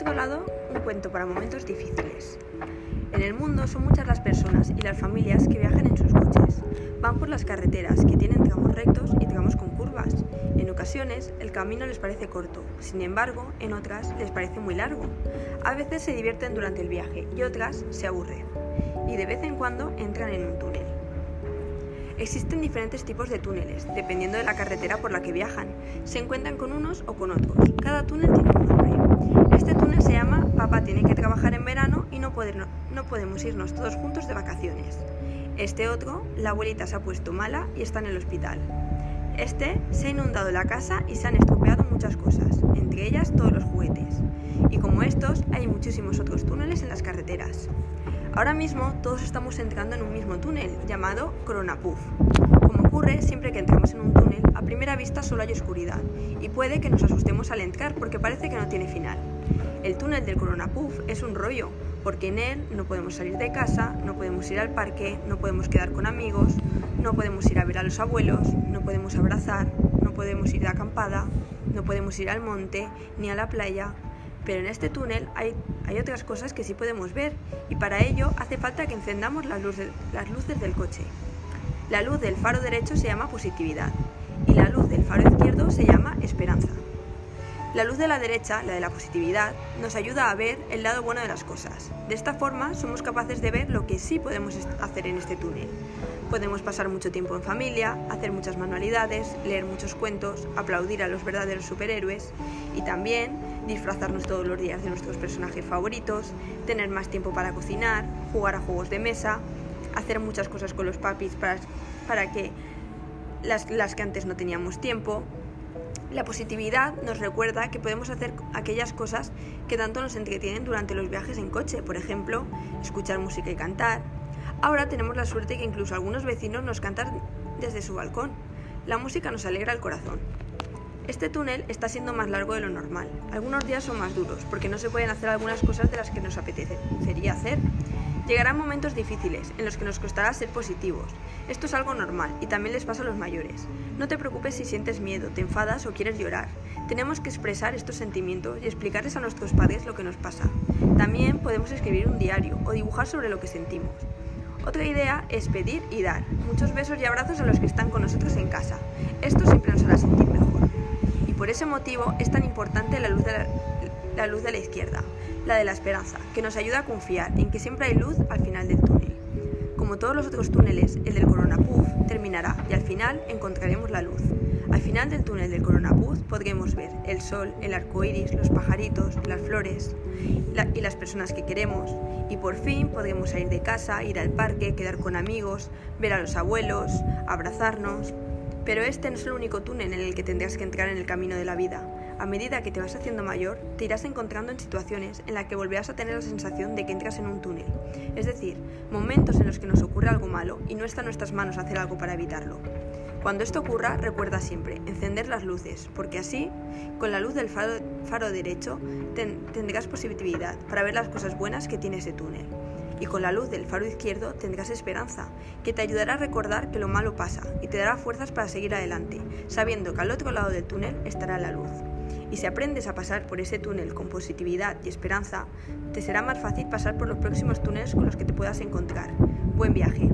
otro lado, un cuento para momentos difíciles. En el mundo son muchas las personas y las familias que viajan en sus coches. Van por las carreteras que tienen tramos rectos y tramos con curvas. En ocasiones el camino les parece corto, sin embargo en otras les parece muy largo. A veces se divierten durante el viaje y otras se aburren. Y de vez en cuando entran en un túnel. Existen diferentes tipos de túneles, dependiendo de la carretera por la que viajan. Se encuentran con unos o con otros. Cada túnel tiene un nombre. Este túnel se llama Papá tiene que trabajar en verano y no, podemos irnos todos juntos de vacaciones. Este otro, la abuelita se ha puesto mala y está en el hospital. Este, se ha inundado la casa y se han estropeado muchas cosas, entre ellas todos los juguetes. Y como estos, hay muchísimos otros túneles en las carreteras. Ahora mismo todos estamos entrando en un mismo túnel llamado Puff. Como ocurre siempre que entramos en un túnel, a primera vista solo hay oscuridad y puede que nos asustemos al entrar porque parece que no tiene final. El túnel del Puff es un rollo porque en él no podemos salir de casa, no podemos ir al parque, no podemos quedar con amigos, no podemos ir a ver a los abuelos, no podemos abrazar, no podemos ir de acampada, no podemos ir al monte ni a la playa, pero en este túnel hay, otras cosas que sí podemos ver y para ello hace falta que encendamos las luces, las luces del coche. La luz del faro derecho se llama positividad y la luz del faro izquierdo se llama esperanza. La luz de la derecha, la de la positividad, nos ayuda a ver el lado bueno de las cosas. De esta forma somos capaces de ver lo que sí podemos hacer en este túnel. Podemos pasar mucho tiempo en familia, hacer muchas manualidades, leer muchos cuentos, aplaudir a los verdaderos superhéroes y también disfrazarnos todos los días de nuestros personajes favoritos, tener más tiempo para cocinar, jugar a juegos de mesa, hacer muchas cosas con los papis para, para que las, las que antes no teníamos tiempo, la positividad nos recuerda que podemos hacer aquellas cosas que tanto nos entretienen durante los viajes en coche, por ejemplo, escuchar música y cantar. Ahora tenemos la suerte que incluso algunos vecinos nos cantan desde su balcón. La música nos alegra el corazón. Este túnel está siendo más largo de lo normal. Algunos días son más duros porque no se pueden hacer algunas cosas de las que nos apetecería hacer. Llegarán momentos difíciles en los que nos costará ser positivos. Esto es algo normal y también les pasa a los mayores. No te preocupes si sientes miedo, te enfadas o quieres llorar. Tenemos que expresar estos sentimientos y explicarles a nuestros padres lo que nos pasa. También podemos escribir un diario o dibujar sobre lo que sentimos. Otra idea es pedir y dar. Muchos besos y abrazos a los que están con nosotros en casa. Esto siempre nos hará sentir mejor. Y por ese motivo es tan importante la luz de la, la luz de la izquierda, la de la esperanza, que nos ayuda a confiar en que siempre hay luz al final del túnel. Como todos los otros túneles, el del Puff terminará y al final encontraremos la luz. Al final del túnel del Puff podremos ver el sol, el arco iris, los pajaritos, las flores y las personas que queremos. Y por fin podremos salir de casa, ir al parque, quedar con amigos, ver a los abuelos, abrazarnos. Pero este no es el único túnel en el que tendrás que entrar en el camino de la vida. A medida que te vas haciendo mayor, te irás encontrando en situaciones en las que volverás a tener la sensación de que entras en un túnel, es decir, momentos en los que nos ocurre algo malo y no está en nuestras manos hacer algo para evitarlo. Cuando esto ocurra, recuerda siempre encender las luces, porque así, con la luz del faro, derecho, tendrás positividad para ver las cosas buenas que tiene ese túnel. Y con la luz del faro izquierdo tendrás esperanza, que te ayudará a recordar que lo malo pasa y te dará fuerzas para seguir adelante, sabiendo que al otro lado del túnel estará la luz. Y si aprendes a pasar por ese túnel con positividad y esperanza, te será más fácil pasar por los próximos túneles con los que te puedas encontrar. Buen viaje.